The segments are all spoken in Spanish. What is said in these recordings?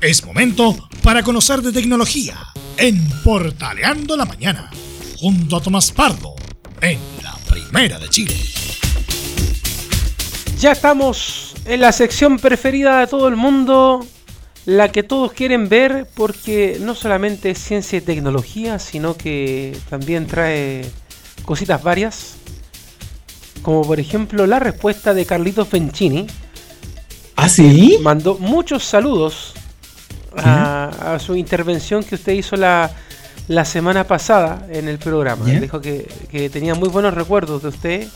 Es momento para conocer de tecnología en Portaleando la Mañana, junto a Tomás Pardo, en la Primera de Chile. Ya estamos en la sección preferida de todo el mundo, la que todos quieren ver porque no solamente es ciencia y tecnología, sino que también trae cositas varias, como por ejemplo la respuesta de Carlitos Fencini. ¿Ah, sí? Mandó muchos saludos a, a su intervención que usted hizo la, la semana pasada en el programa. ¿Ya? Dijo que, que tenía muy buenos recuerdos de usted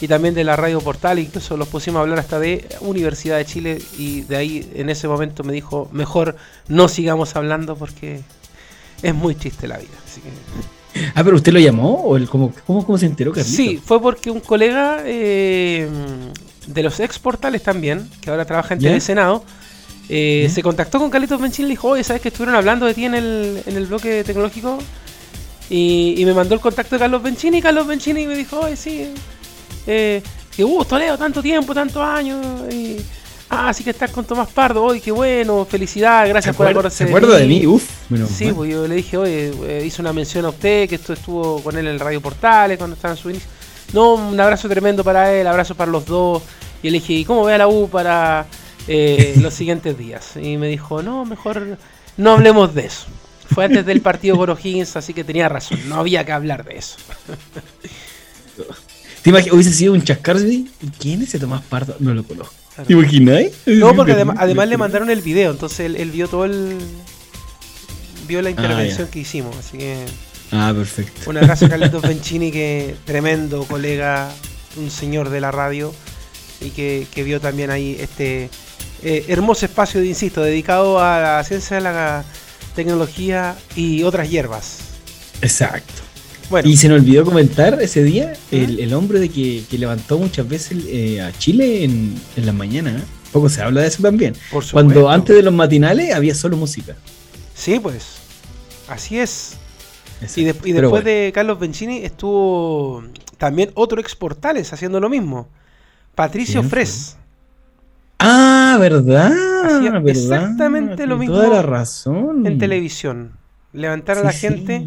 y también de la radio portal, incluso los pusimos a hablar hasta de Universidad de Chile y de ahí en ese momento me dijo, mejor no sigamos hablando porque es muy triste la vida. Así que, Ah, pero usted lo llamó o el, cómo, cómo, cómo se enteró, Carlito? sí, fue porque un colega eh, de los ex portales también, que ahora trabaja en ¿Ya? Telesenado, eh, se contactó con Carlitos Benchín y le dijo, oye, ¿sabes que estuvieron hablando de ti en el, en el bloque tecnológico? Y, y me mandó el contacto de Carlos Benchini y Carlos Benchini me dijo, oye, sí, eh, qué gusto, Leo, tanto tiempo, tantos años. Y, ah, así que estás con Tomás Pardo, oye, qué bueno, felicidad, ¿Se gracias por acordarse ¿se acuerda de mí? Uf, menos Sí, pues yo le dije, oye, eh, hice una mención a usted, que esto estuvo con él en el Radio Portales cuando estaba en su inicio. No, un abrazo tremendo para él, abrazo para los dos. Y le dije, ¿y cómo ve a la U para eh, los siguientes días? Y me dijo, no, mejor no hablemos de eso. Fue antes del partido con O'Higgins, así que tenía razón, no había que hablar de eso. ¿Te imaginas? Hubiese sido un chascardi. ¿Quién es ese Tomás Pardo? No lo conozco. Claro. ¿Te imagináis? No, porque adem- además le mandaron el video, entonces él, él vio todo el... Vio la intervención que hicimos, así que... Ah, perfecto. Un abrazo a Carlitos Bencini, que tremendo colega, un señor de la radio, y que, que vio también ahí este eh, hermoso espacio, insisto, dedicado a la ciencia de la tecnología y otras hierbas. Exacto. Bueno, Y se nos olvidó comentar ese día el, el hombre de que, que levantó muchas veces eh, a Chile en, en la mañana. ¿eh? Poco se habla de eso también. por Cuando antes de los matinales había solo música. Sí, pues, así es. Exacto. Y, de- y Pero después bueno. de Carlos Bencini estuvo también otro exportales haciendo lo mismo. Patricio. Fres. Ah, ¿verdad? Hacía ¿verdad? exactamente lo mismo Toda la razón. en televisión. Levantar a Sí, la sí. gente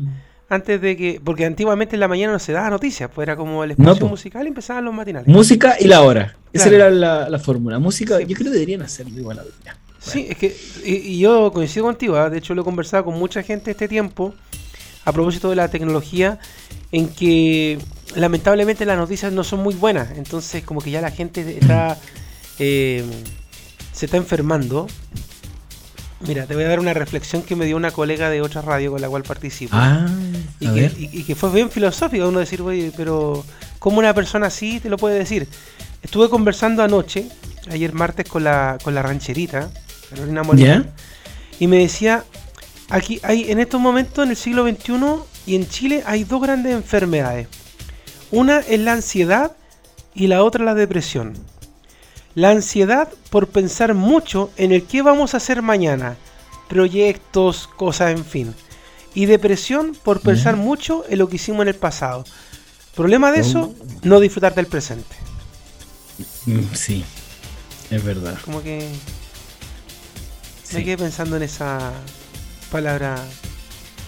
antes de que. Porque antiguamente en la mañana no se daba noticias, pues era como el espacio musical y empezaban los matinales. Música y la hora. Esa era la, la fórmula. Música, Sí. yo creo que deberían hacerlo igual ahora. Sí, es que. Y, y yo coincido contigo, ¿ah? de hecho lo he conversado con mucha gente este tiempo a propósito de la tecnología, en que lamentablemente las noticias no son muy buenas, entonces como que ya la gente está. Eh, se está enfermando. Mira, te voy a dar una reflexión que me dio una colega de otra radio con la cual participo. Ah, Y que, ver. y- y que fue bien filosófico uno decir, oye, pero ¿cómo una persona así te lo puede decir? Estuve conversando anoche, ayer martes, con la, con la rancherita, Carolina Molina, y me decía, aquí hay en estos momentos, en el siglo XXI y en Chile, hay dos grandes enfermedades. Una es la ansiedad y la otra la depresión. La ansiedad por pensar mucho en el qué vamos a hacer mañana, proyectos, cosas, en fin. Y depresión por pensar mucho en lo que hicimos en el pasado. Problema de eso, no disfrutar del presente. Mm, Sí, es verdad. Como que Sí. me quedé pensando en esa palabra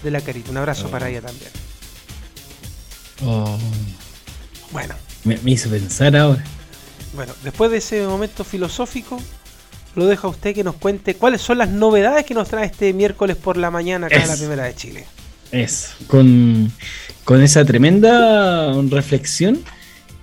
de la carita. Un abrazo Oh. para ella también. Oh, Bueno, me, me hizo pensar ahora. Bueno, después de ese momento filosófico, lo dejo a usted que nos cuente cuáles son las novedades que nos trae este miércoles por la mañana acá en la. Primera de Chile. Eso, con, con esa tremenda reflexión,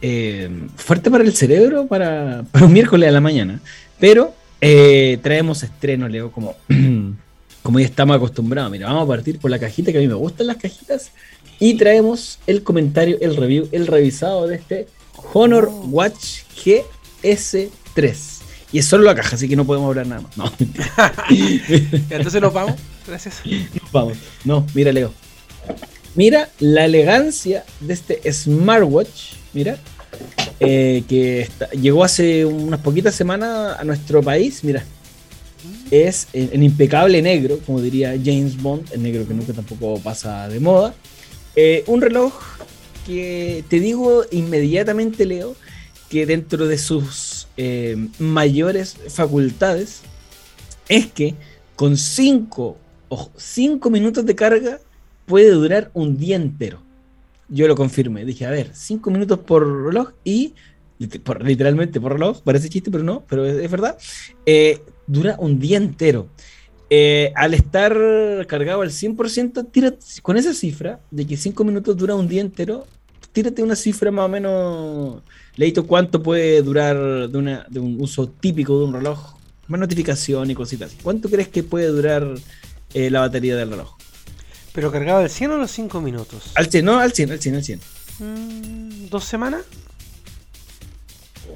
eh, fuerte para el cerebro, para, para un miércoles a la mañana. Pero eh, traemos estreno, Leo, como, como ya estamos acostumbrados. Mira, vamos a partir por la cajita, que a mí me gustan las cajitas. Y traemos el comentario, el review, el revisado de este Honor Watch GS3. Y es solo la caja, así que no podemos hablar nada más. No, Entonces nos vamos. Gracias. Vamos. No, mira, Leo. Mira la elegancia de este smartwatch. Mira. eh, que está- llegó hace unas poquitas semanas a nuestro país. Mira. Es en, en impecable negro, como diría James Bond, el negro que nunca tampoco pasa de moda. Eh, un reloj que te digo inmediatamente, Leo, que dentro de sus eh, mayores facultades es que con 5 o 5 minutos de carga puede durar un día entero. Yo lo confirmé. Dije, a ver, 5 minutos por reloj y literalmente por reloj, parece chiste, pero no, pero es, verdad, eh, dura un día entero. Eh, al estar cargado al 100%, tira, con esa cifra de que 5 minutos dura un día entero, tírate una cifra más o menos, leíto cuánto puede durar de, una, de un uso típico de un reloj, más notificación y cositas. ¿Cuánto crees que puede durar eh, la batería del reloj? ¿Pero cargado al 100 o los 5 minutos? Al 100, no, al 100, al 100, al 100. Mm, ¿Dos semanas?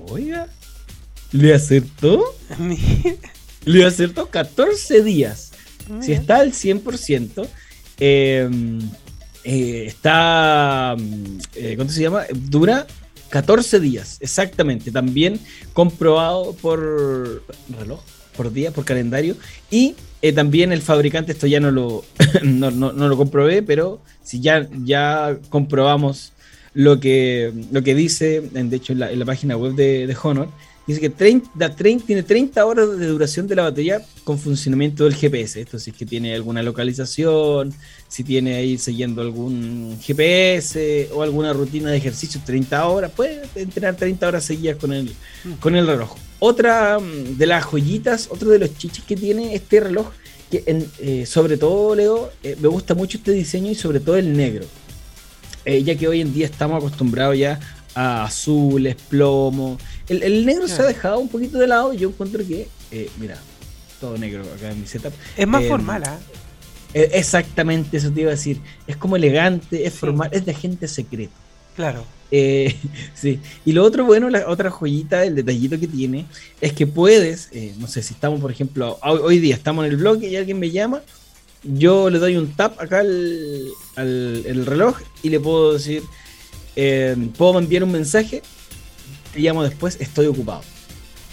Oiga, ¿le acertó? Le acertó 14 días. Si está al 100%, em, eh, está. Eh, ¿Cuánto se llama? Dura 14 días, exactamente. También comprobado por reloj, por día, por calendario. Y eh, también el fabricante, esto ya no lo, no, lo comprobé, pero si ya, ya comprobamos lo que, lo que dice, de hecho, en la, página web de, Honor, dice que 30, tiene 30 horas de duración de la batería con funcionamiento del GPS. Esto si es que tiene alguna localización, si tiene ahí siguiendo algún GPS o alguna rutina de ejercicio, 30 horas, puede entrenar 30 horas seguidas con el, con el reloj. Otra mm, de las joyitas, otro de los chiches que tiene este reloj, que eh, sobre todo, Leo, eh, me gusta mucho este diseño y sobre todo el negro. Eh, ya que hoy en día estamos acostumbrados ya a azules, plomo. El, negro se ha dejado un poquito de lado y yo encuentro que, eh, mira, todo negro acá en mi setup. Es más eh, formal, ¿ah? Exactamente, eso te iba a decir. Es como elegante, es formal, es de agente secreto. Claro. sí. Y lo otro bueno, la otra joyita, el detallito que tiene, es que puedes, no sé, si estamos, por ejemplo, hoy, día estamos en el blog y alguien me llama, yo le doy un tap acá al, el reloj y le puedo decir, eh, puedo enviar un mensaje, te llamo después, estoy ocupado.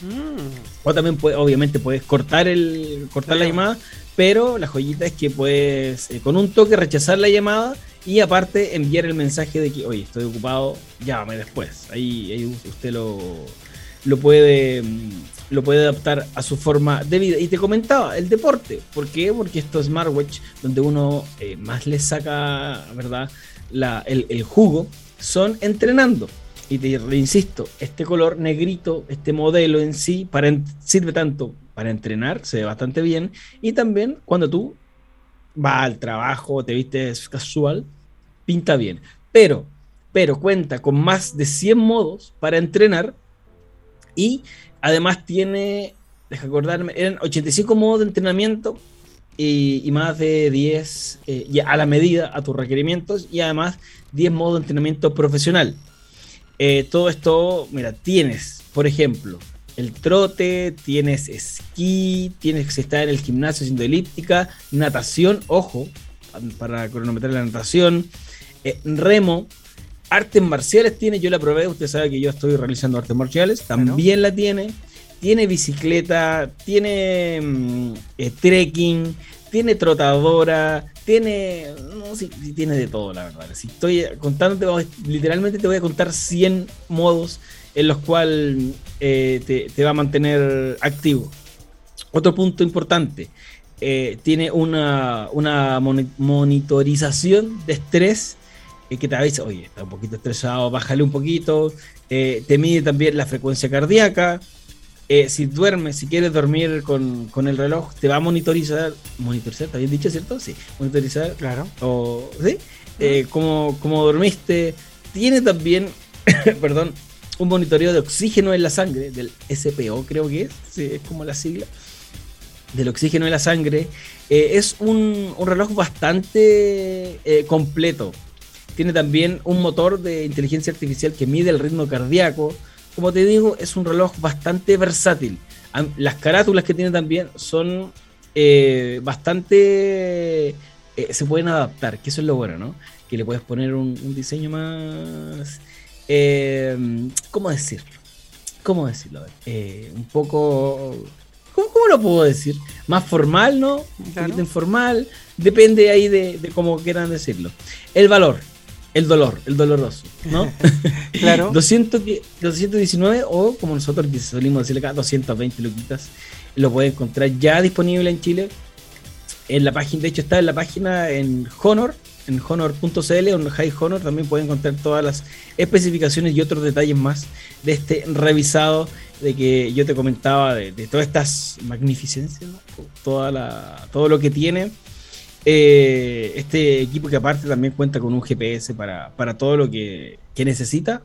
Mm. O también, puede, obviamente, puedes cortar, el, cortar la llamada, pero la joyita es que puedes, eh, con un toque, rechazar la llamada y aparte enviar el mensaje de que, oye, estoy ocupado, llámame después. Ahí, ahí usted lo, lo puede mm, lo puede adaptar a su forma de vida. Y te comentaba, el deporte. ¿Por qué? Porque estos smartwatch, donde uno eh, más le saca, ¿verdad? La, el, jugo, son entrenando. Y te insisto, este color negrito, este modelo en sí, para, sirve tanto para entrenar, se ve bastante bien. Y también cuando tú vas al trabajo, te vistes casual, pinta bien. Pero, pero cuenta con más de 100 modos para entrenar y Además tiene, deja acordarme, eran 85 modos de entrenamiento y, más de 10 eh, a la medida, a tus requerimientos, y además 10 modos de entrenamiento profesional. Eh, todo esto, mira, tienes, por ejemplo, el trote, tienes esquí, tienes que estar en el gimnasio haciendo elíptica, natación, ojo, para cronometrar la natación, eh, remo, Artes marciales tiene, yo la probé, usted sabe que yo estoy realizando artes marciales, también la tiene. Tiene bicicleta, tiene mm, eh, trekking, tiene trotadora, tiene. No sé si, tiene de todo, la verdad. Si estoy contándote, literalmente te voy a contar 100 modos en los cuales eh, te, va a mantener activo. Otro punto importante: eh, tiene una, una monitorización de estrés que te avisa, oye, está un poquito estresado, bájale un poquito. Eh, te mide también la frecuencia cardíaca. Eh, si duermes, si quieres dormir con, el reloj, te va a monitorizar. Monitorizar, ¿está bien dicho, cierto? Sí, monitorizar. Claro. O, ¿Sí? Eh, como, dormiste. Tiene también, perdón, un monitoreo de oxígeno en la sangre, del SPO, creo que es. Sí, es como la sigla. Del oxígeno en la sangre. es un, un, reloj bastante completo. Tiene también un motor de inteligencia artificial que mide el ritmo cardíaco. Como te digo, es un reloj bastante versátil. Las carátulas que tiene también son eh, bastante... Eh, se pueden adaptar, que eso es lo bueno, ¿no? Que le puedes poner un, diseño más... Eh, ¿Cómo decirlo? ¿Cómo decirlo? un poco... ¿Cómo, lo puedo decir? Más formal, ¿no? Un poquito informal. Depende ahí de, de cómo quieran decirlo. El valor el dolor, el doloroso, ¿no? claro. 200, 219 o como nosotros solimos decirle acá, 220 luquitas, lo puedes encontrar ya disponible en Chile en la página, de hecho está en la página en Honor, en honor.cl o en High Honor también pueden encontrar todas las especificaciones y otros detalles más de este revisado de que yo te comentaba de, todas estas magnificencias, Toda la, todo lo que tiene. Eh, este equipo que aparte también cuenta con un GPS para, todo lo que, necesita.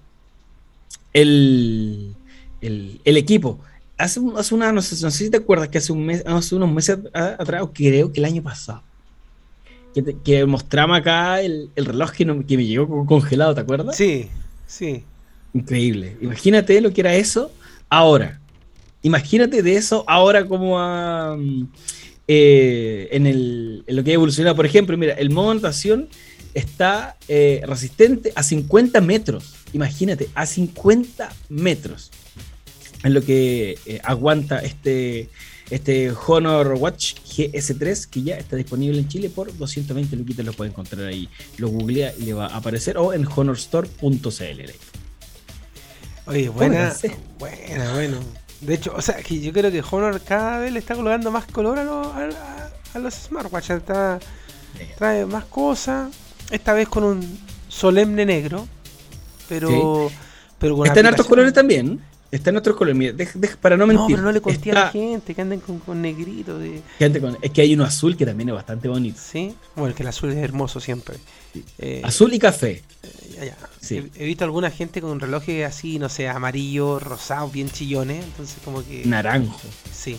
El, el, equipo. Hace, hace una, no sé, si te acuerdas que hace, un mes, hace unos meses atrás, creo que el año pasado, que, mostramos acá el, reloj que, que, me llegó congelado, ¿te acuerdas? Sí, sí. Increíble. Imagínate lo que era eso ahora. Imagínate de eso ahora como eh, en, lo que ha evolucionado. Por ejemplo, mira, el modo anotación está eh, resistente a 50 metros. Imagínate, a 50 metros. En lo que eh, aguanta este, este Honor Watch GS3 que ya está disponible en Chile por 220 luquitas. Lo puede encontrar ahí. Lo googlea y le va a aparecer o en honorstore.cl. Oye, buena, buena, bueno. De hecho, o sea, que yo creo que Honor cada vez le está colocando más color a, los, a, los smartwatches. trae más cosas. Esta vez con un solemne negro. Pero, pero con Está en hartos colores también. Está en otros colores. para no mentir. No, pero no le conté a la gente que anden con, con negrito. De... es que hay uno azul que también es bastante bonito. Sí, bueno, que el azul es hermoso siempre. Eh, azul y café. Eh, he, visto alguna gente con un reloj así, no sé, amarillo, rosado, bien chillones. Entonces, como que. Naranjo. Sí.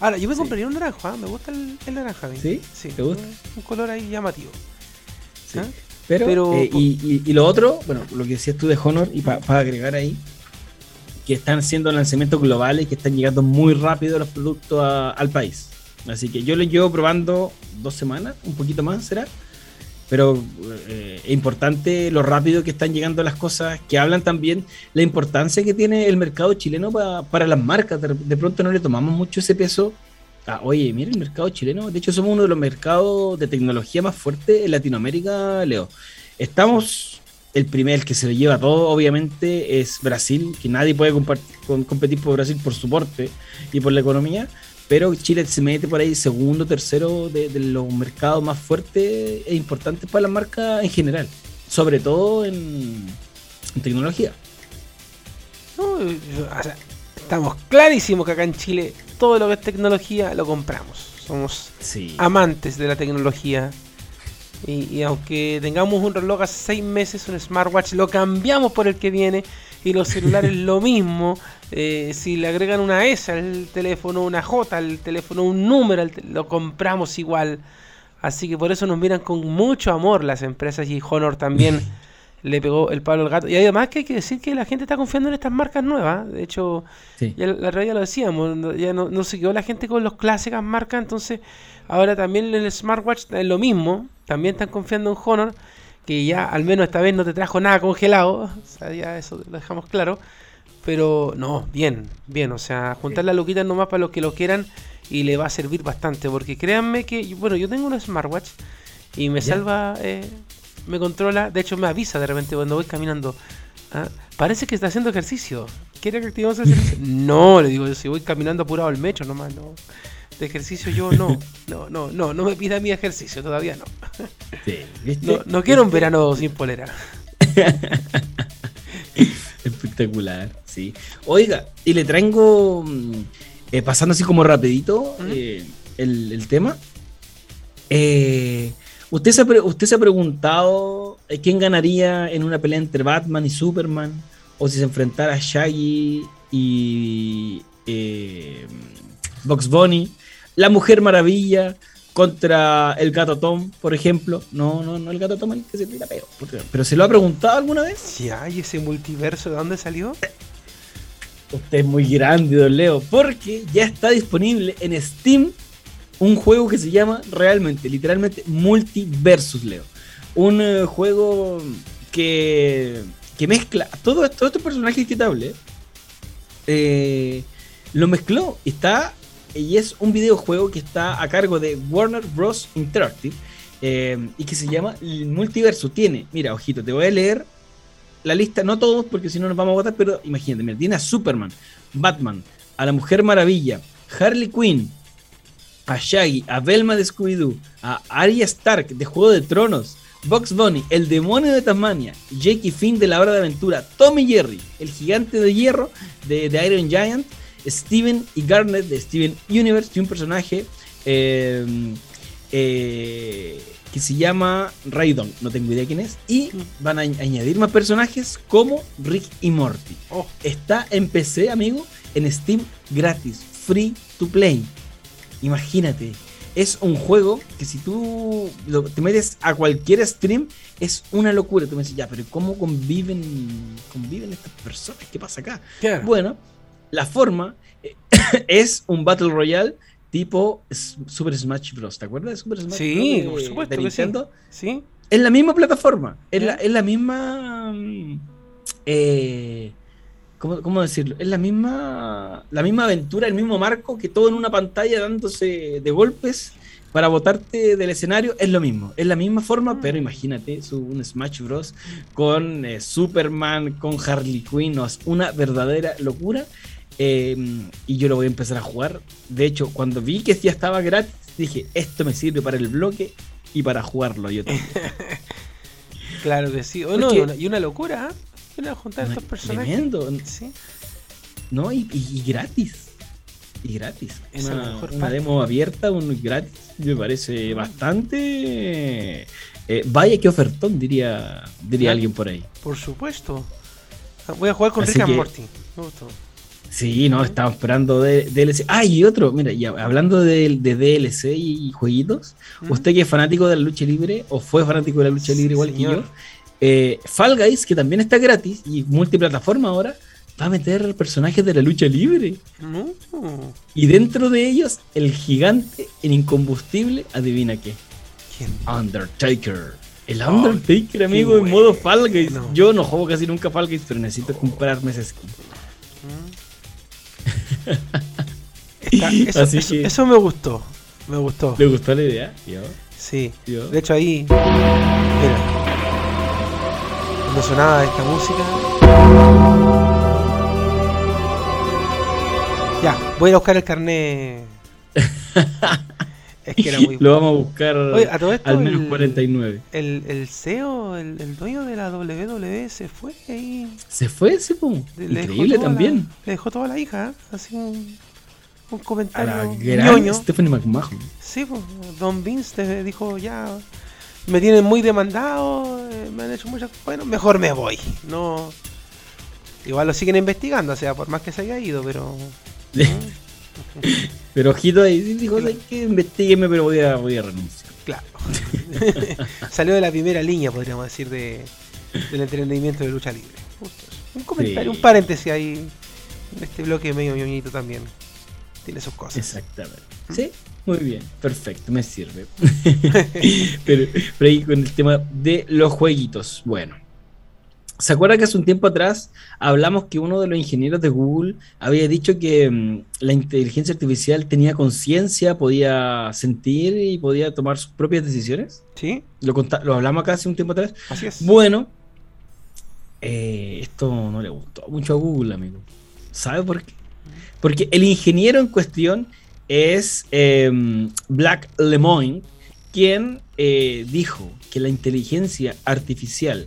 Ahora, yo me compraría un naranjo, ¿ah? me gusta el, el naranja. ¿Sí? Sí. ¿Te gusta? Un, color ahí llamativo. Sí. ¿Ah? Pero, eh, y, y, lo otro, bueno, lo que decías tú de Honor, y para agregar ahí, que están haciendo lanzamientos globales que están llegando muy rápido los productos al país. Así que yo lo llevo probando dos semanas, un poquito más será. Pero eh, es importante lo rápido que están llegando las cosas, que hablan también la importancia que tiene el mercado chileno para las marcas. De, pronto no le tomamos mucho ese peso. Ah, oye, mira el mercado chileno. De hecho, somos uno de los mercados de tecnología más fuertes en Latinoamérica, Leo. Estamos el primer que se lo lleva todo, obviamente, es Brasil, que nadie puede competir por Brasil por su porte y por la economía, pero Chile se mete por ahí segundo, tercero de, los mercados más fuertes e importantes para la marca en general, sobre todo en, tecnología. estamos clarísimos que acá en Chile todo lo que es tecnología lo compramos. Somos amantes de la tecnología y, aunque tengamos un reloj hace seis meses, un smartwatch, lo cambiamos por el que viene. Y los celulares lo mismo. Eh, si le agregan una S al teléfono, una J al teléfono, un número, lo compramos igual. Así que por eso nos miran con mucho amor las empresas y Honor también le pegó el palo al gato. Y además que hay que decir que la gente está confiando en estas marcas nuevas. De hecho, ya la realidad lo decíamos, ya no, no se quedó la gente con las clásicas marcas, entonces ahora también el smartwatch es lo mismo también están confiando en Honor, que ya al menos esta vez no te trajo nada congelado, o sea, ya eso lo dejamos claro. Pero no, bien, bien, o sea, juntar las loquitas nomás para los que lo quieran y le va a servir bastante, porque créanme que, bueno, yo tengo un smartwatch y me salva, eh, me controla, de hecho me avisa de repente cuando voy caminando. ¿ah? Parece que está haciendo ejercicio. ¿Quiere que activemos el ejercicio? no, le digo, si voy caminando apurado al mecho nomás, no de ejercicio yo no, no, no, no, no me pida mi ejercicio, todavía no. No, quiero un verano sin polera. Espectacular, sí. Oiga, y le traigo, mm, eh, pasando así como rapidito eh, el, tema. Eh, ¿usted, se ha, ¿Usted se ha preguntado quién ganaría en una pelea entre Batman y Superman? O si se enfrentara a Shaggy y Box Bunny la Mujer Maravilla contra el Gato Tom, por ejemplo. No, no, no el Gato Tom el que se tira peo. Pero ¿se lo ha preguntado alguna vez? Si hay ese multiverso, ¿de dónde salió? Usted es muy grande, don Leo, porque ya está disponible en Steam un juego que se llama realmente, literalmente, Multiversus, Leo. Un eh, juego que, que mezcla todos todo estos personajes que te hablé. Eh, lo mezcló. Está y es un videojuego que está a cargo de Warner Bros. Interactive eh, y que se llama Multiverso. Tiene, mira, ojito, te voy a leer la lista, no todos porque si no nos vamos a votar, pero imagínate, tiene a Superman, Batman, a la Mujer Maravilla, Harley Quinn, a Shaggy, a Velma de Scooby-Doo, a Arya Stark de Juego de Tronos, Box Bunny, el demonio de Tasmania, Jake Finn de la hora de aventura, Tommy Jerry, el gigante de hierro de, de Iron Giant, Steven y Garnet de Steven Universe y un personaje eh, eh, que se llama Raidon, no tengo idea quién es, y van a añadir más personajes como Rick y Morty. Oh. Está en PC, amigo, en Steam gratis, free to play. Imagínate, es un juego que si tú lo- te metes a cualquier stream es una locura. Tú me dices, ya, pero ¿cómo conviven, conviven estas personas? ¿Qué pasa acá? Claro. Bueno, la forma eh, es un Battle Royale tipo Super Smash Bros. ¿Te acuerdas de Super Smash Sí, Bros. por supuesto de sí. Es la misma plataforma, es la, es la misma. eh, ¿cómo, cómo decirlo? Es la misma, la misma aventura, el mismo marco que todo en una pantalla dándose de golpes para botarte del escenario. Es lo mismo, es la misma forma, pero imagínate su, un Smash Bros. con eh, Superman, con Harley Quinn, no, es una verdadera locura. Eh, y yo lo voy a empezar a jugar. De hecho, cuando vi que ya estaba gratis, dije: Esto me sirve para el bloque y para jugarlo yo también. Claro que sí. Oh, no, y, una, locura, ¿eh? Una juntar estos personajes. Tremendo, Sí. ¿no? Y, y- y gratis. Y gratis. Es la Una, mejor una demo abierta, un gratis, me parece bastante. eh, vaya que ofertón, diría, diría Claro. alguien por ahí. Por supuesto. Ah, Voy a jugar con Así Rick and que- Morty. Me gustó. Sí, no, estamos esperando de, DLC. Ah, y otro, mira, ya hablando de, de DLC y, jueguitos, usted que es fanático de la lucha libre, o fue fanático de la lucha libre igual que yo, eh, Fall Guys, que también está gratis y multiplataforma ahora, va a meter personajes de la lucha libre. Y dentro de ellos, el gigante, el incombustible, adivina qué. ¿Quién? Undertaker. El Oh, Undertaker, amigo, en modo Fall Guys. Yo no juego casi nunca Fall Guys, pero necesito comprarme ese skin. Está- eso, Así eso- que- eso me gustó. Me gustó. ¿Le gustó la idea? Yo, Sí. yo. De hecho ahí. Mira. Cuando sonaba esta música. Ya, voy a buscar el carnet. es que era muy Lo vamos a buscar Oye, a todo esto, al menos el- 49. El, el CEO, el, el dueño de la WWE se fue ahí. ¿Se fue? Le dejó Increíble también. la- le dejó toda la hija, ¿eh? así un, un A comentario la gran. Stephanie McMahon. Sí, pues, Don Vince te dijo ya, me tienen muy demandado, eh, me han hecho muchas bueno, mejor me voy. No, igual lo siguen investigando, o sea, por más que se haya ido, pero Pero ojito ahí, dijo, hay que investigueme, pero voy a, voy a renunciar. claro, salió de la primera línea, podríamos decir, de, del entretenimiento de lucha libre. Justo. Un comentario, Sí. un paréntesis ahí en este bloque medio ñoñito también. Tiene sus cosas. Exactamente. Sí, muy bien, perfecto, me sirve. pero, pero ahí con el tema de los jueguitos. Bueno, ¿se acuerda que hace un tiempo atrás hablamos que uno de los ingenieros de Google había dicho que mm, la inteligencia artificial tenía conciencia, podía sentir y podía tomar sus propias decisiones? ¿Sí? Lo, hablamos acá hace un tiempo atrás. Así es. Bueno, eh, esto no le gustó mucho a Google, amigo. ¿Sabe por qué? Porque el ingeniero en cuestión es eh, Black Lemoine, quien eh, dijo que la inteligencia artificial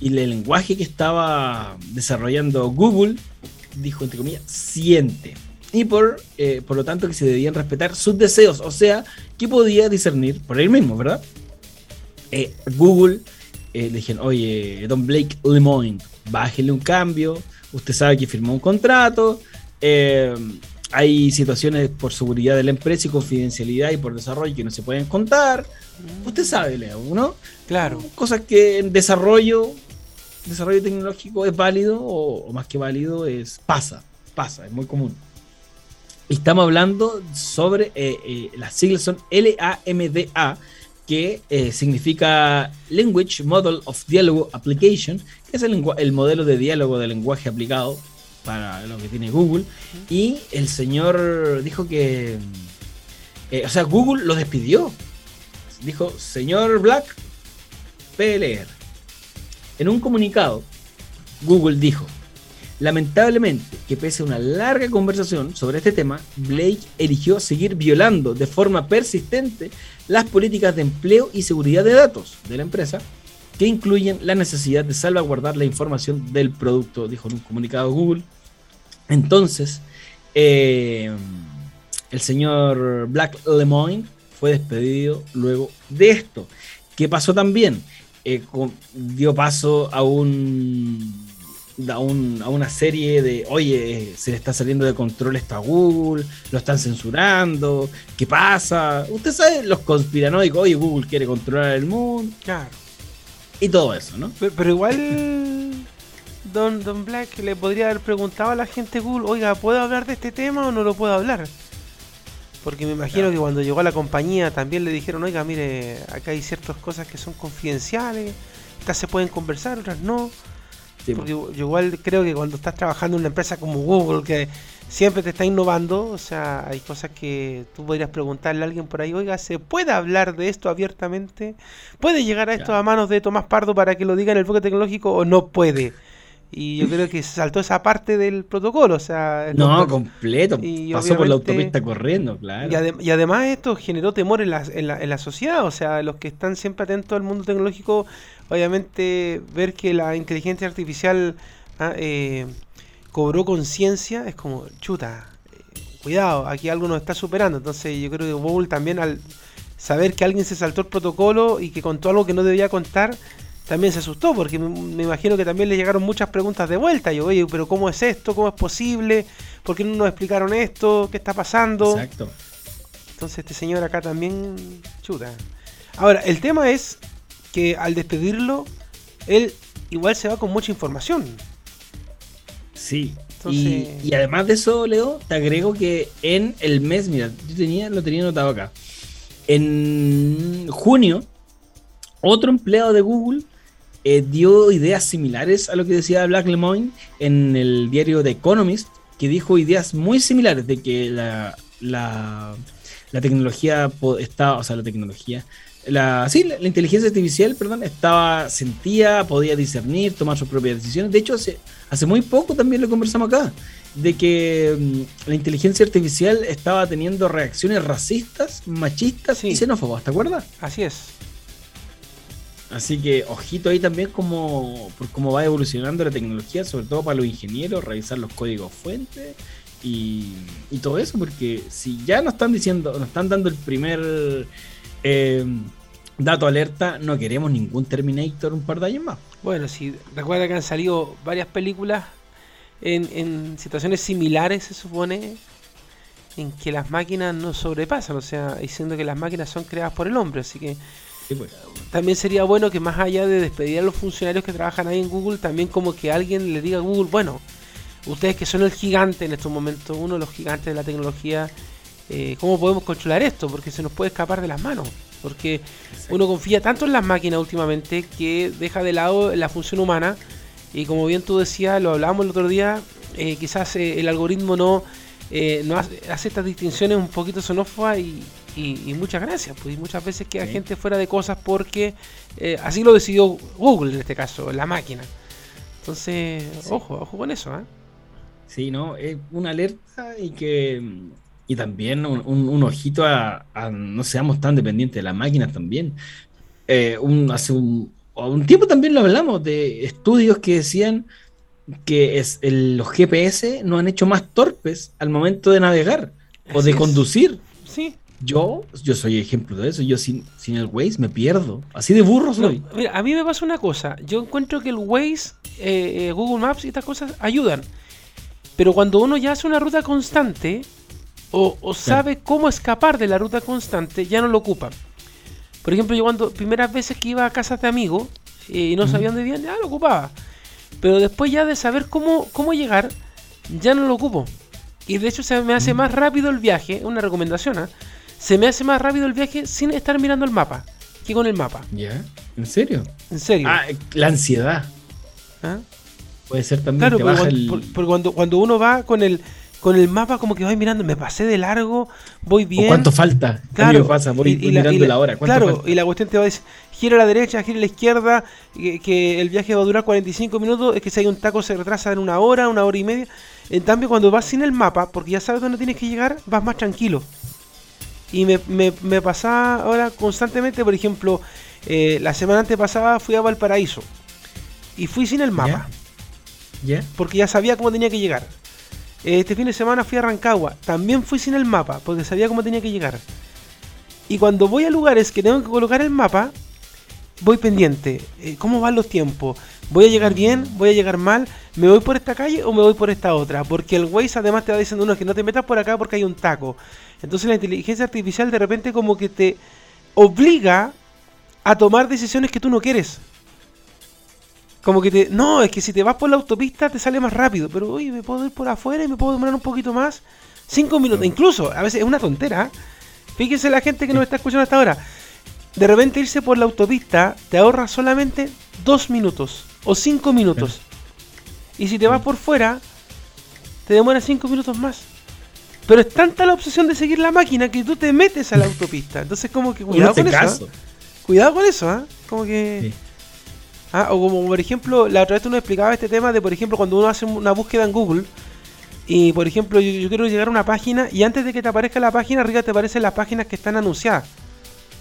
y el lenguaje que estaba desarrollando Google, dijo entre comillas, siente. Y por, eh, por lo tanto que se debían respetar sus deseos, o sea, que podía discernir por él mismo, ¿verdad? Eh, Google eh, le dijeron, oye, don Blake Lemoine, bájele un cambio, usted sabe que firmó un contrato, eh, hay situaciones por seguridad de la empresa y confidencialidad y por desarrollo que no se pueden contar, usted sabe, Leo, ¿no? Claro. Cosas que en desarrollo, desarrollo tecnológico es válido o, o más que válido es pasa, pasa, es muy común. Y Estamos hablando sobre, eh, eh, las siglas son LAMDA, que eh, significa Language Model of Dialogue Application, que es el, modelo de diálogo de lenguaje aplicado para lo que tiene Google. Y el señor dijo que, eh, o sea, Google lo despidió. Dijo, señor Black, PLR. En un comunicado, Google dijo, Lamentablemente, que pese a una larga conversación sobre este tema, Blake eligió seguir violando de forma persistente las políticas de empleo y seguridad de datos de la empresa, que incluyen la necesidad de salvaguardar la información del producto, dijo en un comunicado Google. Entonces, eh, el señor Black Lemoyne fue despedido luego de esto. ¿Qué pasó también? Eh, dio paso a un a, una serie de, oye, se le está saliendo de control esto a Google, lo están censurando, ¿qué pasa? Usted sabe, los conspiranoicos, oye, Google quiere controlar el mundo. Claro. Y todo eso, ¿no? Pero, igual, Don, Don Black le podría haber preguntado a la gente Google, oiga, ¿puedo hablar de este tema o no lo puedo hablar? Porque me imagino que cuando llegó a la compañía también le dijeron, oiga, mire, acá hay ciertas cosas que son confidenciales, estas se pueden conversar, otras no. Porque yo igual creo que cuando estás trabajando en una empresa como Google, que siempre te está innovando, o sea, hay cosas que tú podrías preguntarle a alguien por ahí, oiga, ¿se puede hablar de esto abiertamente? ¿Puede llegar a esto a manos de Tomás Pardo para que lo diga en el foco tecnológico o no puede? Y yo creo que se saltó esa parte del protocolo, o sea... No, completo, y pasó por la autopista corriendo, claro. Y, además esto generó temor en la, en, la, en la sociedad, o sea, los que están siempre atentos al mundo tecnológico obviamente ver que la inteligencia artificial ah, eh, cobró conciencia es como, chuta, eh, cuidado, aquí algo nos está superando. Entonces yo creo que Google también al saber que alguien se saltó el protocolo y que contó algo que no debía contar, también se asustó, porque me, imagino que también le llegaron muchas preguntas de vuelta. Yo, oye, pero ¿cómo es esto? ¿Cómo es posible? ¿Por qué no nos explicaron esto? ¿Qué está pasando? Exacto. Entonces este señor acá también, chuta. Ahora, el tema es que al despedirlo, él igual se va con mucha información. Sí. Y, además de eso, Leo, te agrego que en el mes, mira, yo tenía, lo tenía notado acá. En junio, otro empleado de Google eh, dio ideas similares a lo que decía Black Lemoyne en el diario The Economist, que dijo ideas muy similares de que la, la, la tecnología está, o sea, la tecnología, la, sí, la, inteligencia artificial, perdón, estaba, sentía, podía discernir, tomar sus propias decisiones. De hecho, hace, hace muy poco también lo conversamos acá, de que mm, la inteligencia artificial estaba teniendo reacciones racistas, machistas y xenófobas, ¿te acuerdas? Así es. Así que ojito ahí también como, por cómo va evolucionando la tecnología, sobre todo para los ingenieros, revisar los códigos fuentes y, y todo eso, porque si ya nos están diciendo, nos están dando el primer eh, dato alerta, no queremos ningún Terminator un par de años más. Bueno, si recuerda que han salido varias películas en, situaciones similares, se supone, en que las máquinas no sobrepasan, o sea, diciendo que las máquinas son creadas por el hombre, así que pues. también sería bueno que más allá de despedir a los funcionarios que trabajan ahí en Google, también como que alguien le diga a Google, bueno, ustedes que son el gigante en estos momentos, uno de los gigantes de la tecnología, eh, cómo podemos controlar esto, porque se nos puede escapar de las manos. Porque uno confía tanto en las máquinas últimamente que deja de lado la función humana. Y como bien tú decías, lo hablábamos el otro día, eh, quizás eh, el algoritmo no, no hace, estas distinciones un poquito xenófobas y, muchas gracias. Pues muchas veces queda gente fuera de cosas porque así lo decidió Google en este caso, la máquina. Entonces, ojo, ojo con eso. ¿eh? Sí, ¿no? Es una alerta y que y también un, ojito a, no seamos tan dependientes de las máquinas también. Eh, hace un, tiempo también lo hablamos de estudios que decían que es, los GPS nos han hecho más torpes al momento de navegar o de conducir. Sí. Yo, yo soy ejemplo de eso. Yo sin, sin el Waze me pierdo. Así de burro soy. mira, a mí me pasa una cosa. Yo encuentro que el Waze, eh, eh, Google Maps y estas cosas ayudan. Pero cuando uno ya hace una ruta constante, o, sabe cómo escapar de la ruta constante, ya no lo ocupa. Por ejemplo, yo cuando primeras veces que iba a casa de amigos eh, y no sabía dónde vivían, ya lo ocupaba. Pero después ya de saber cómo, cómo llegar, ya no lo ocupo. Y de hecho se me hace más rápido el viaje, una recomendación, ¿ah? Se me hace más rápido el viaje sin estar mirando el mapa que con el mapa. ¿Ya? ¿En serio? En serio. Ah, la ansiedad. ¿Ah? Puede ser también. Claro, porque cuando, cuando, uno va con el con el mapa como que voy mirando, me pasé de largo, voy bien. ¿Cuánto falta? Claro, pasa, voy, y- y voy la- mirando y la, la- hora. ¿Cuánto Claro, falta? y la cuestión te va a decir, gira a la derecha, gira a la izquierda, que, que el viaje va a durar 45 minutos, es que si hay un taco se retrasa en una hora, una hora y media. En cambio, cuando vas sin el mapa, porque ya sabes dónde tienes que llegar, vas más tranquilo. Y me, me, me pasaba ahora constantemente, por ejemplo, eh, la semana antepasada fui a Valparaíso y fui sin el mapa ¿Ya? porque ya sabía cómo tenía que llegar. Este fin de semana fui a Rancagua, también fui sin el mapa, porque sabía cómo tenía que llegar. Y cuando voy a lugares que tengo que colocar el mapa, voy pendiente. Eh, ¿Cómo van los tiempos? ¿Voy a llegar bien? ¿Voy a llegar mal? ¿Me voy por esta calle o me voy por esta otra? Porque el Waze además te va diciendo uno que no te metas por acá porque hay un taco. Entonces la inteligencia artificial de repente como que te obliga a tomar decisiones que tú no quieres. Como que te. No, es que si te vas por la autopista te sale más rápido. Pero oye, me puedo ir por afuera y me puedo demorar un poquito más. Cinco minutos. Incluso, a veces es una tontera. ¿eh? Fíjense la gente que nos está escuchando hasta ahora. De repente irse por la autopista te ahorra solamente dos minutos. O cinco minutos. Y si te vas por fuera, te demora cinco minutos más. Pero es tanta la obsesión de seguir la máquina que tú te metes a la autopista. Entonces como que Uno cuidado con eso. ¿eh? Cuidado con eso, ¿ah? Como que... Sí. Ah, o como por ejemplo, la otra vez tú nos explicabas este tema de, por ejemplo, cuando uno hace una búsqueda en Google y, por ejemplo, yo, yo quiero llegar a una página y antes de que te aparezca la página, arriba te aparecen las páginas que están anunciadas.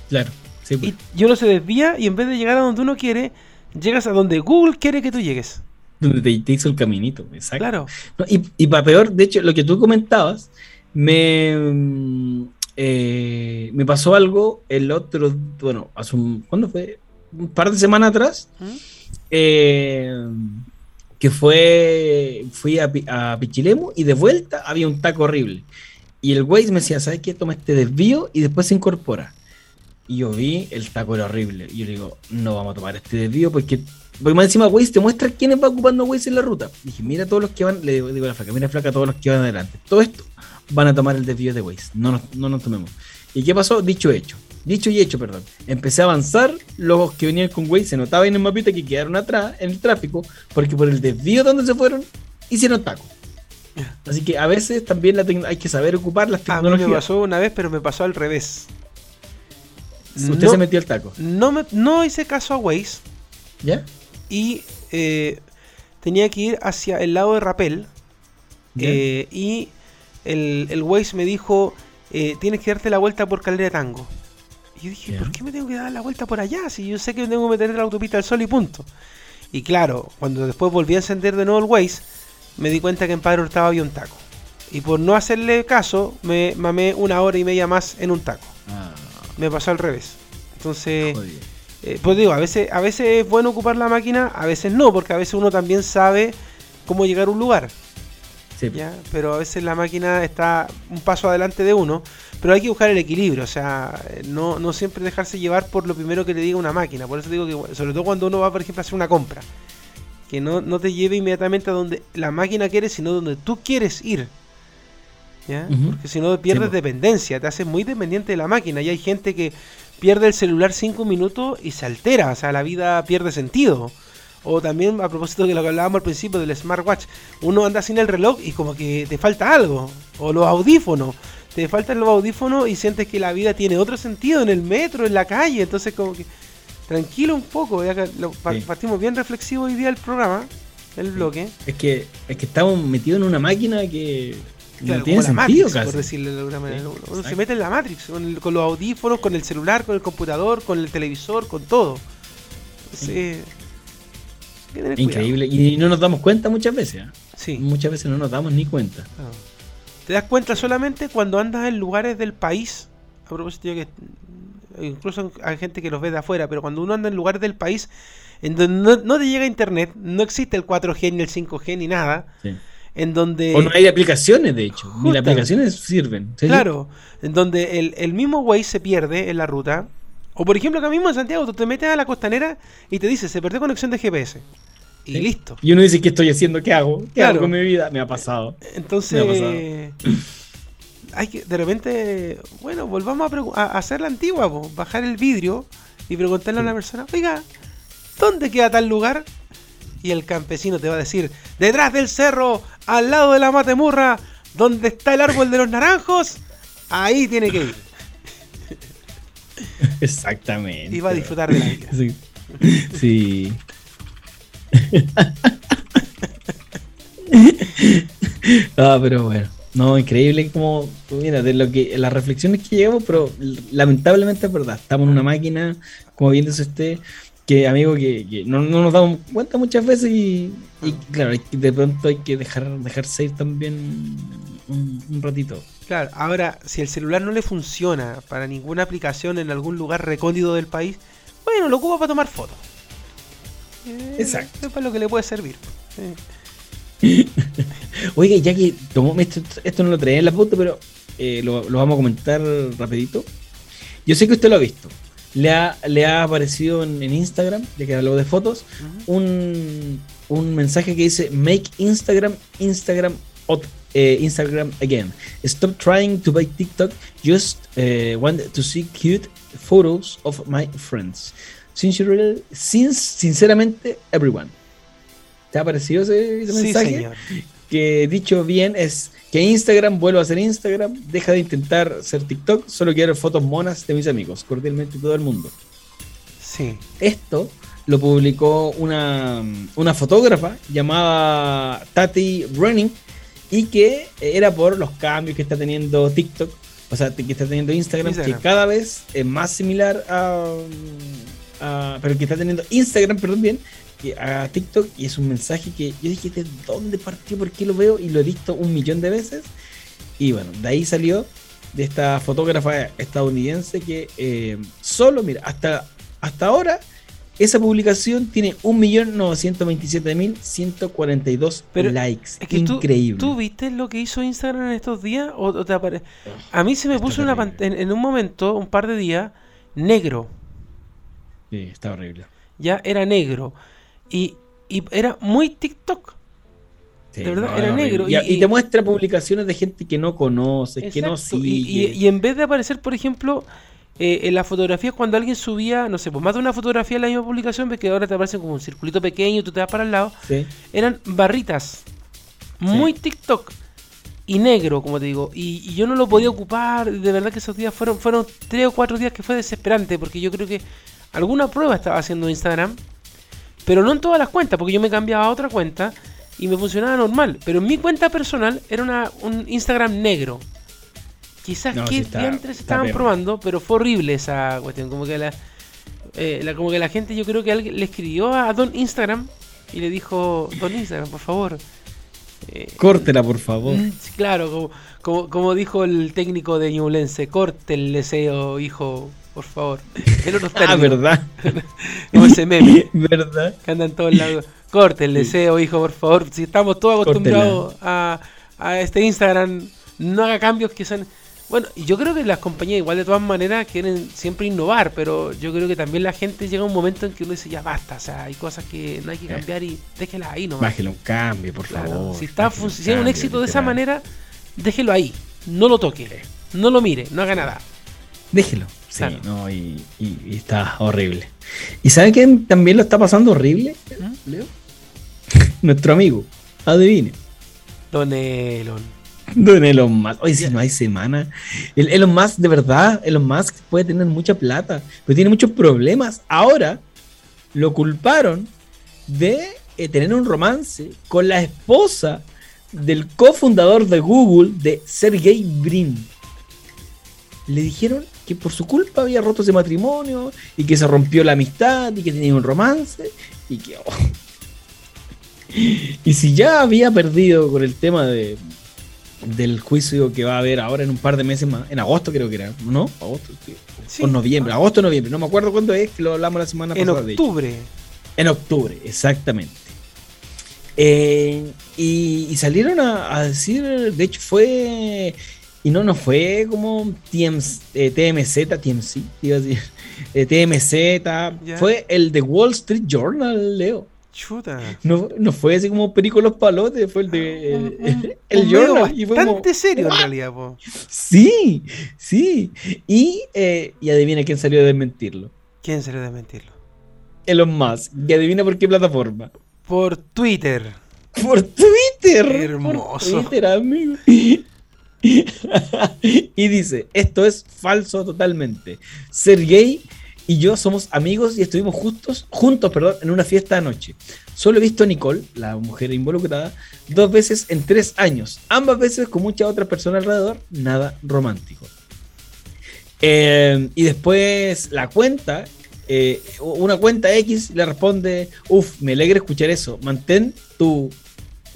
Claro. Sí, pues. Y yo no se desvía y en vez de llegar a donde uno quiere, llegas a donde Google quiere que tú llegues. Donde te, te hizo el caminito. Exacto. Claro. No, y, y para peor, de hecho, lo que tú comentabas, me, eh, me pasó algo el otro, bueno, hace un, ¿cuándo fue? Un par de semanas atrás, ¿Mm? eh, que fue, fui a, a Pichilemu y de vuelta había un taco horrible. Y el Waze me decía, ¿sabes qué? Toma este desvío y después se incorpora. Y yo vi, el taco era horrible. Y yo le digo, no vamos a tomar este desvío porque, porque más encima Waze te muestra quiénes va ocupando Waze en la ruta. Dije, mira todos los que van, le digo, digo a la flaca, mira flaca todos los que van adelante. Todo esto van a tomar el desvío de Waze. No nos, no nos tomemos. ¿Y qué pasó? Dicho hecho. Dicho y hecho, perdón. Empecé a avanzar, los que venían con Waze se notaba en el mapita que quedaron atrás en el tráfico, porque por el desvío donde se fueron, hicieron taco. Así que a veces también la hay que saber ocupar las A mí me tecnologías. pasó una vez, pero me pasó al revés. Usted No- se metió el taco, No, me, no hice caso a Waze ¿ya? y eh, tenía que ir hacia el lado de Rapel. Eh, y el, el Waze me dijo, eh, tienes que darte la vuelta por Calera de Tango. Y yo dije. ¿por qué me tengo que dar la vuelta por allá? Si yo sé que tengo que meter la autopista del sol y punto. Y claro, cuando después volví a encender de nuevo el Waze, me di cuenta que en Padre Hurtado había un taco. Y por no hacerle caso, me mamé una hora y media más en un taco. Ah, Me pasó al revés. Entonces, eh, pues digo, a veces, a veces es bueno ocupar la máquina, a veces no, porque a veces uno también sabe cómo llegar a un lugar. Sí, ¿ya? Pero a veces la máquina está un paso adelante de uno, pero hay que buscar el equilibrio, o sea, no, no siempre dejarse llevar por lo primero que le diga una máquina, por eso digo que sobre todo cuando uno va, por ejemplo, a hacer una compra, que no, no te lleve inmediatamente a donde la máquina quiere, sino donde tú quieres ir. ¿ya? Porque si no pierdes dependencia, te haces muy dependiente de la máquina y hay gente que pierde el celular cinco minutos y se altera, o sea, la vida pierde sentido. O también a propósito de lo que hablábamos al principio del smartwatch, uno anda sin el reloj y como que te falta algo. O los audífonos, te faltan los audífonos y sientes que la vida tiene otro sentido en el metro, en la calle. Entonces como que tranquilo un poco, ya que lo- pa- Sí. partimos bien reflexivo hoy día el programa, el bloque. Es que, es que estamos metidos en una máquina que Claro, no tiene sentido Matrix, casi. por decirlo de alguna manera. Sí, Uno- se mete en la Matrix, con, el- con los audífonos, con el celular, con el computador, con el televisor, con todo. Entonces, cuidado. Increíble. Y no nos damos cuenta muchas veces. ¿eh? Sí. Muchas veces no nos damos ni cuenta. claro. Te das cuenta solamente cuando andas en lugares del país. A propósito, que incluso hay gente que los ve de afuera, pero cuando uno anda en lugares del país en donde no, no te llega internet, no existe el 4G ni el 5G ni nada, Sí. en donde O no hay aplicaciones, de hecho. Ni las aplicaciones sirven. ¿sí? Claro, en donde el, el mismo Waze se pierde en la ruta. O por ejemplo, acá mismo en Santiago, tú te metes a la costanera y te dice, se perdió conexión de GPS. Y Sí. listo. Y uno dice, ¿qué estoy haciendo? ¿Qué hago? ¿Qué Claro. hago con mi vida? Me ha pasado. Entonces, Me hay que, de repente, bueno, volvamos a, hacer la antigua, po, bajar el vidrio y preguntarle a una persona, oiga, ¿dónde queda tal lugar? Y el campesino te va a decir, detrás del cerro, al lado de la matemurra, ¿Dónde está el árbol de los naranjos? Ahí tiene que ir. Exactamente. Va a disfrutar de la vida. Sí. Sí. ah, pero bueno. No, increíble como, mira, de lo que, las reflexiones que llegamos, pero lamentablemente es verdad. Estamos en una máquina, como bien dice usted, que amigo, que, que no, no, nos damos cuenta muchas veces y, y claro, de pronto hay que dejar dejarse ir también un, un, ratito. Claro, ahora, si el celular no le funciona para ninguna aplicación en algún lugar recóndito del país, bueno, lo ocupa para tomar fotos. Exacto. Es para lo que le puede servir. Oiga, ya que tomó, esto, esto, no lo traía en la foto, pero eh, lo, lo, vamos a comentar rapidito. Yo sé que usted lo ha visto. Le ha, le ha aparecido en, en Instagram, ya que habló de fotos, uh -huh. un, un, mensaje que dice Make Instagram, Instagram, eh, Instagram again. Stop trying to buy TikTok, just uh, want to see cute photos of my friends. Sincerely, since, sinceramente, everyone. ¿Te ha parecido ese, ese sí, mensaje? Señor. Que dicho bien es que Instagram vuelva a ser Instagram, deja de intentar ser TikTok, solo quiero fotos monas de mis amigos, cordialmente todo el mundo. Sí. Esto lo publicó una, una fotógrafa llamada Tati Running y que era por los cambios que está teniendo TikTok, o sea, que está teniendo Instagram, Instagram. que cada vez es más similar a, a, pero que está teniendo Instagram, perdón bien, a TikTok y es un mensaje que yo dije, ¿de dónde partió? ¿Por qué lo veo? Y lo he visto un millón de veces. Y bueno, de ahí salió de esta fotógrafa estadounidense que eh, solo, mira, hasta, hasta ahora esa publicación tiene 1.927.142 likes. Es que Increíble. Tú, ¿Tú viste lo que hizo Instagram en estos días? ¿O, o te apare... A mí se me puso una en, en un momento, un par de días, negro. Sí, está horrible. Ya era negro. Y, y era muy TikTok. Sí, de verdad, no, era negro. Y, y, te muestra publicaciones de gente que no conoces, exacto, que no sigue. Y, y, en vez de aparecer, por ejemplo, eh, en las fotografías, cuando alguien subía, no sé, pues más de una fotografía en la misma publicación, ves que ahora te aparecen como un circulito pequeño y tú te vas para el lado, sí. eran barritas. Muy sí. TikTok. Y negro, como te digo. Y, y, yo no lo podía ocupar. De verdad que esos días fueron, fueron tres o cuatro días que fue desesperante. Porque yo creo que alguna prueba estaba haciendo Instagram. Pero no en todas las cuentas, porque yo me cambiaba a otra cuenta y me funcionaba normal. Pero en mi cuenta personal era una, un Instagram negro. Quizás no, que sí está, diantres estaban peor. probando, pero fue horrible esa cuestión. Como que la, eh, la, como que la gente, yo creo que alguien le escribió a Don Instagram y le dijo, Don Instagram, por favor. Eh, Córtela, por favor. Sí, claro, como, como, como, dijo el técnico de Ñublense, corte el deseo, hijo, por favor. El otro ah, verdad. como ese meme. verdad. Que anda en todos lados. Corte el deseo, hijo, por favor. Si estamos todos acostumbrados a, a, este Instagram, no haga cambios que son. Bueno, yo creo que las compañías igual de todas maneras quieren siempre innovar, pero yo creo que también la gente llega a un momento en que uno dice, ya basta, o sea, hay cosas que no hay que cambiar y déjela ahí nomás. Bájelo un cambio, por claro, favor. Si está funcionando un éxito de esa manera, déjelo ahí, no lo toque, no lo mire, no haga nada. Déjelo. Sí, claro. no, y, y, y, está horrible. ¿Y sabe quién también lo está pasando horrible, ¿Mm? Leo? Nuestro amigo, adivine. Don Elon. Don Elon Musk. Oye, si no hay semana. El Elon Musk, de verdad, Elon Musk puede tener mucha plata, pero tiene muchos problemas. Ahora lo culparon de eh, tener un romance con la esposa del cofundador de Google, de Sergey Brin. Le dijeron que por su culpa había roto ese matrimonio y que se rompió la amistad y que tenía un romance y que... Oh. Y si ya había perdido con el tema de, del juicio que va a haber ahora en un par de meses más, en agosto creo que era, ¿no? Agosto, sí. o noviembre, agosto o noviembre, no me acuerdo cuándo es, que lo hablamos la semana en pasada. octubre. En octubre, exactamente. Eh, y, y, salieron a, a, decir, de hecho fue, y no, no fue como TMZ, eh, TMZ, TMC, iba a decir, eh, TMZ, yeah. fue el de Wall Street Journal, Leo. Chuta. No, no fue así como Perico los Palotes, fue el de el, el, el. Y fue bastante como, serio en realidad, po. Sí, sí. Y, eh, y adivina quién salió a desmentirlo. ¿Quién salió a desmentirlo? Elon Musk. Y adivina por qué plataforma. Por Twitter. Por Twitter. Hermoso. Por Twitter, amigo. y dice, esto es falso totalmente. Sergey y yo somos amigos y estuvimos juntos, juntos perdón, en una fiesta anoche. Solo he visto a Nicole, la mujer involucrada, dos veces en tres años. Ambas veces con mucha otra persona alrededor, nada romántico. Eh, y después la cuenta, eh, una cuenta X le responde, uff, me alegra escuchar eso. Mantén tu,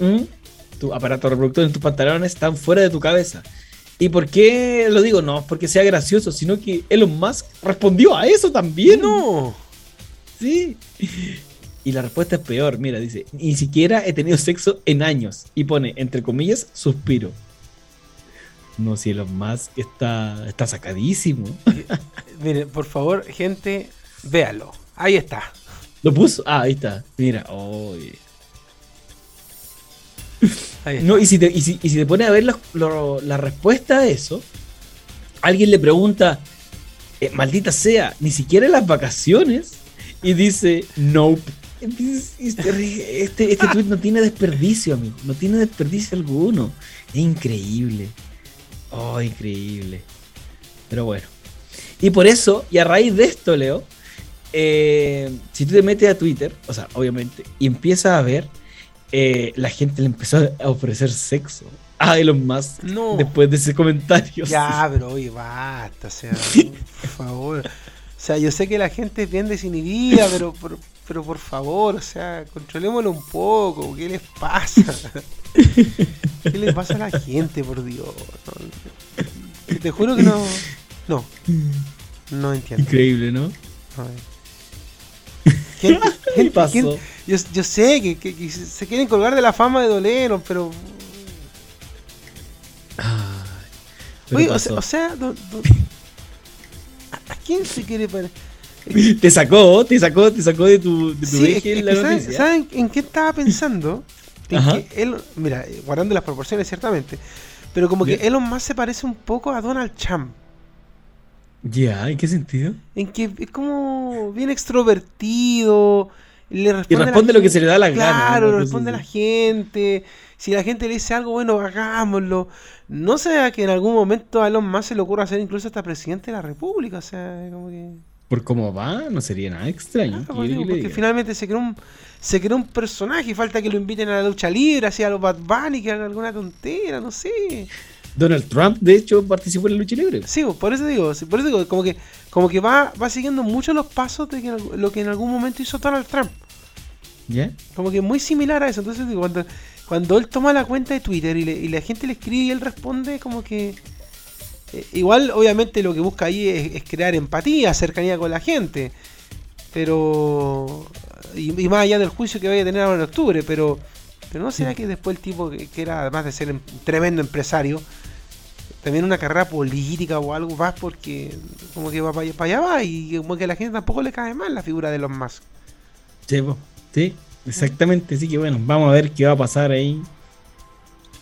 mm, tu aparato reproductor en tus pantalones, están fuera de tu cabeza. ¿Y por qué lo digo? No porque sea gracioso, sino que Elon Musk respondió a eso también. No. Sí. Y la respuesta es peor. Mira, dice, ni siquiera he tenido sexo en años. Y pone, entre comillas, suspiro. No, si Elon Musk está, está sacadísimo. Mire, por favor, gente, véalo. Ahí está. Lo puso. Ah, ahí está. Mira, oye. Está. No, y si te, y si, y si te pones a ver los- lo- la respuesta a eso, alguien le pregunta, eh, maldita sea, ni siquiera en las vacaciones, y dice, nope. Este, este, este tweet no tiene desperdicio, amigo. No tiene desperdicio alguno. Es increíble. Oh, increíble. Pero bueno. Y por eso, y a raíz de esto, Leo, eh, si tú te metes a Twitter, o sea, obviamente, y empiezas a ver, eh, la gente le empezó a ofrecer sexo a Elon Musk No. después de ese comentario. Ya, pero oye, basta, o sea, por favor. O sea, yo sé que la gente es bien desinhibida, pero, pero, pero por favor, o sea, controlémoslo un poco. ¿Qué les pasa? ¿Qué les pasa a la gente, por Dios? No, te juro que no. No. No entiendo. Increíble, ¿no? A ver. Gente, gente, pasó? gente- yo, yo sé que, que- que se quieren colgar de la fama de Dolero, pero. Pero Oye, o sea, o sea, do- do- ¿a a quién se quiere parecer? te sacó, te sacó, te sacó de tu, de tu Sí, es es la ¿saben, en qué estaba pensando? En Ajá. que él, mira, guardando las proporciones ciertamente, pero como que. Elon Musk se parece un poco a Donald Trump. Ya, ¿en qué sentido? En que es como bien extrovertido. Le responde, Y responde lo que se le da la gana, Claro, cosa responde a la gente. Si la gente le dice algo, bueno, hagámoslo. No sea que en algún momento a Elon Musk se le ocurra ser incluso hasta presidente de la República. O sea, como que. Por cómo va, no sería nada extraño. Claro, pues, digo, porque finalmente se creó un se creó un personaje y falta que lo inviten a la lucha libre, así a los Bad Bunny, que haga alguna tontera, no sé. Donald Trump, de hecho, participó en la lucha libre. Sí, por eso digo, por eso digo, como que como que va va siguiendo mucho los pasos de que lo que en algún momento hizo Donald Trump. ¿Ya? Como que muy similar a eso. Entonces digo, cuando, cuando él toma la cuenta de Twitter y, le- y la gente le escribe y él responde, como que eh, igual obviamente lo que busca ahí es, es crear empatía, cercanía con la gente. Pero y, y más allá del juicio que vaya a tener ahora en octubre, pero pero no será que después el tipo que, que era además de ser un tremendo empresario también una carrera política o algo más porque como que va para allá, para allá va y como que a la gente tampoco le cae mal la figura de los más Sí, sí, exactamente. Así que bueno, vamos a ver qué va a pasar ahí.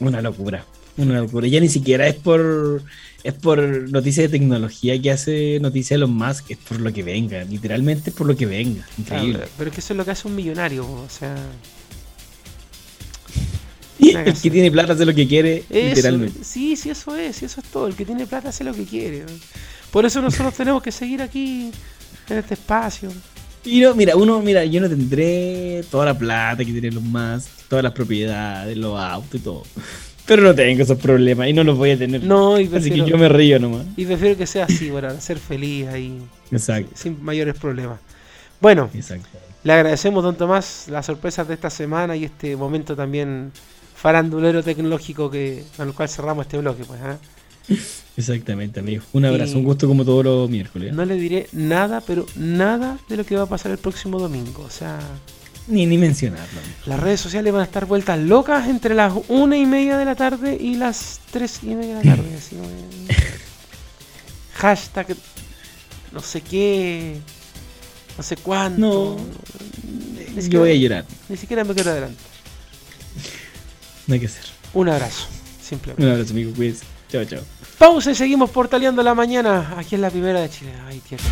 Una locura. Una locura. Ya ni siquiera es por es por noticias de tecnología que hace noticias de los más, es por lo que venga. Literalmente es por lo que venga. Increíble. Claro, pero es que eso es lo que hace un millonario, o sea. El que tiene plata hace lo que quiere, Eso, literalmente. sí, sí, eso es, sí, eso es todo. El que tiene plata hace lo que quiere. Por eso nosotros tenemos que seguir aquí, en este espacio. Y no, mira, uno, mira, yo no tendré toda la plata que tienen los más, todas las propiedades, los autos y todo. Pero no tengo esos problemas y no los voy a tener. No, y Así prefiero, que yo me río nomás. y prefiero que sea así, para ser feliz ahí, Exacto. sin mayores problemas. Bueno, Exacto. le agradecemos, don Tomás, las sorpresas de esta semana y este momento también farandulero tecnológico que con el cual cerramos este bloque. Pues, ¿ah? Exactamente, amigo. Un abrazo, Y- un gusto como todos los miércoles. No le diré nada, pero nada de lo que va a pasar el próximo domingo. O sea, Ni, ni mencionarlo. amigo. las redes sociales van a estar vueltas locas entre las una y media de la tarde y las tres y media de la tarde. así hashtag no sé qué, no sé cuánto. No. Yo voy a llorar. ni siquiera me quiero adelante. No hay que hacer. Un abrazo, simplemente. Un abrazo, amigo. Cuídense. Chao, chao. Pausa y seguimos portaleando la mañana aquí en la primera de Chile. Ay, tierra.